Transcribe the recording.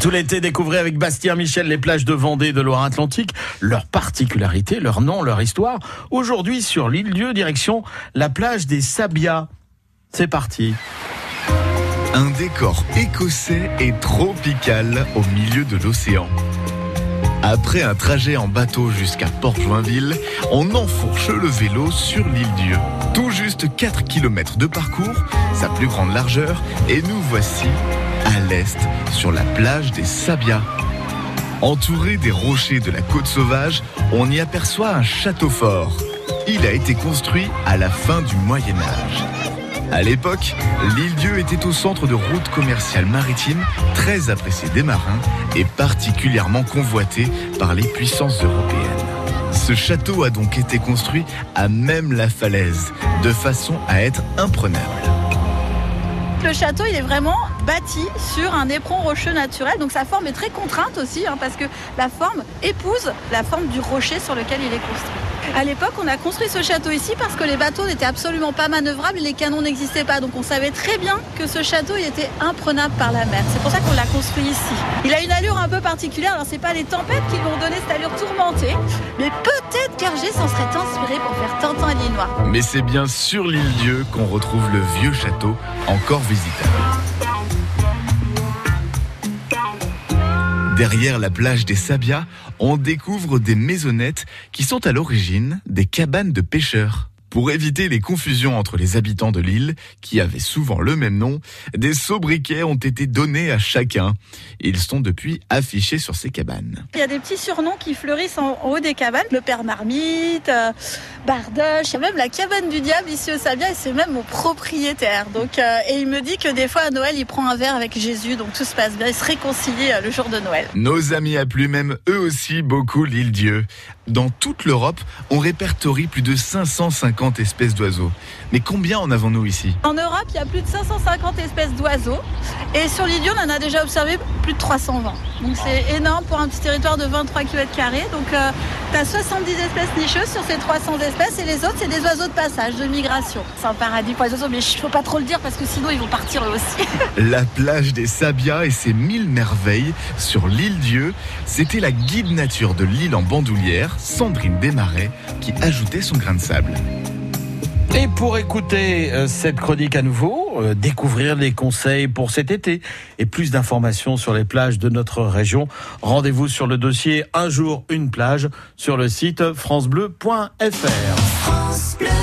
Tout l'été, découvrez avec Bastien Michel les plages de Vendée de Loire-Atlantique, leurs particularités, leur nom, leur histoire. Aujourd'hui, sur l'île Dieu, direction la plage des Sabias. C'est parti. Un décor écossais et tropical au milieu de l'océan. Après un trajet en bateau jusqu'à Port-Joinville, on enfourche le vélo sur l'île Dieu. Tout juste 4 km de parcours, sa plus grande largeur, et nous voici à l'est sur la plage des Sabias. Entouré des rochers de la côte sauvage, on y aperçoit un château fort. Il a été construit à la fin du Moyen Âge. À l'époque, l'île Dieu était au centre de routes commerciales maritimes très appréciées des marins et particulièrement convoitées par les puissances européennes. Ce château a donc été construit à même la falaise, de façon à être imprenable. Le château, il est vraiment bâti sur un éperon rocheux naturel, donc sa forme est très contrainte aussi, hein, parce que la forme épouse la forme du rocher sur lequel il est construit. À l'époque, on a construit ce château ici parce que les bateaux n'étaient absolument pas manœuvrables et les canons n'existaient pas. Donc on savait très bien que ce château était imprenable par la mer. C'est pour ça qu'on l'a construit ici. Il a une allure un peu particulière. Alors c'est pas les tempêtes qui lui ont donné cette allure tourmentée, mais peut-être qu'Hergé s'en serait inspiré pour faire Tintin et Linois. Mais c'est bien sur l'île Dieu qu'on retrouve le vieux château encore visitable. Derrière la plage des Sabias, on découvre des maisonnettes qui sont à l'origine des cabanes de pêcheurs. Pour éviter les confusions entre les habitants de l'île, qui avaient souvent le même nom, des sobriquets ont été donnés à chacun. Ils sont depuis affichés sur ces cabanes. Il y a des petits surnoms qui fleurissent en haut des cabanes. Le père Marmite, euh, Bardoche, il y a même la cabane du diable ici au Sabia et c'est même mon propriétaire. Donc, euh, et il me dit que des fois à Noël, il prend un verre avec Jésus, donc tout se passe bien. Il se réconcilie euh, le jour de Noël. Nos amis appellent même eux aussi beaucoup l'île Dieu. Dans toute l'Europe, on répertorie plus de 550 espèces d'oiseaux. Mais combien en avons-nous ici? En Europe, il y a plus de 550 espèces d'oiseaux. Et sur l'île Dieu, on en a déjà observé plus de 320. Donc c'est énorme pour un petit territoire de 23 km. Donc euh, tu as 70 espèces nicheuses sur ces 300 espèces et les autres, c'est des oiseaux de passage, de migration. C'est un paradis pour les oiseaux, mais il faut pas trop le dire parce que sinon ils vont partir eux aussi. La plage des Sabias et ses mille merveilles sur l'île Dieu, c'était la guide nature de l'île en bandoulière, Sandrine Desmarais, qui ajoutait son grain de sable. Et pour écouter euh, cette chronique à nouveau, euh, découvrir les conseils pour cet été et plus d'informations sur les plages de notre région, rendez-vous sur le dossier Un jour, une plage sur le site francebleu.fr. France Bleu.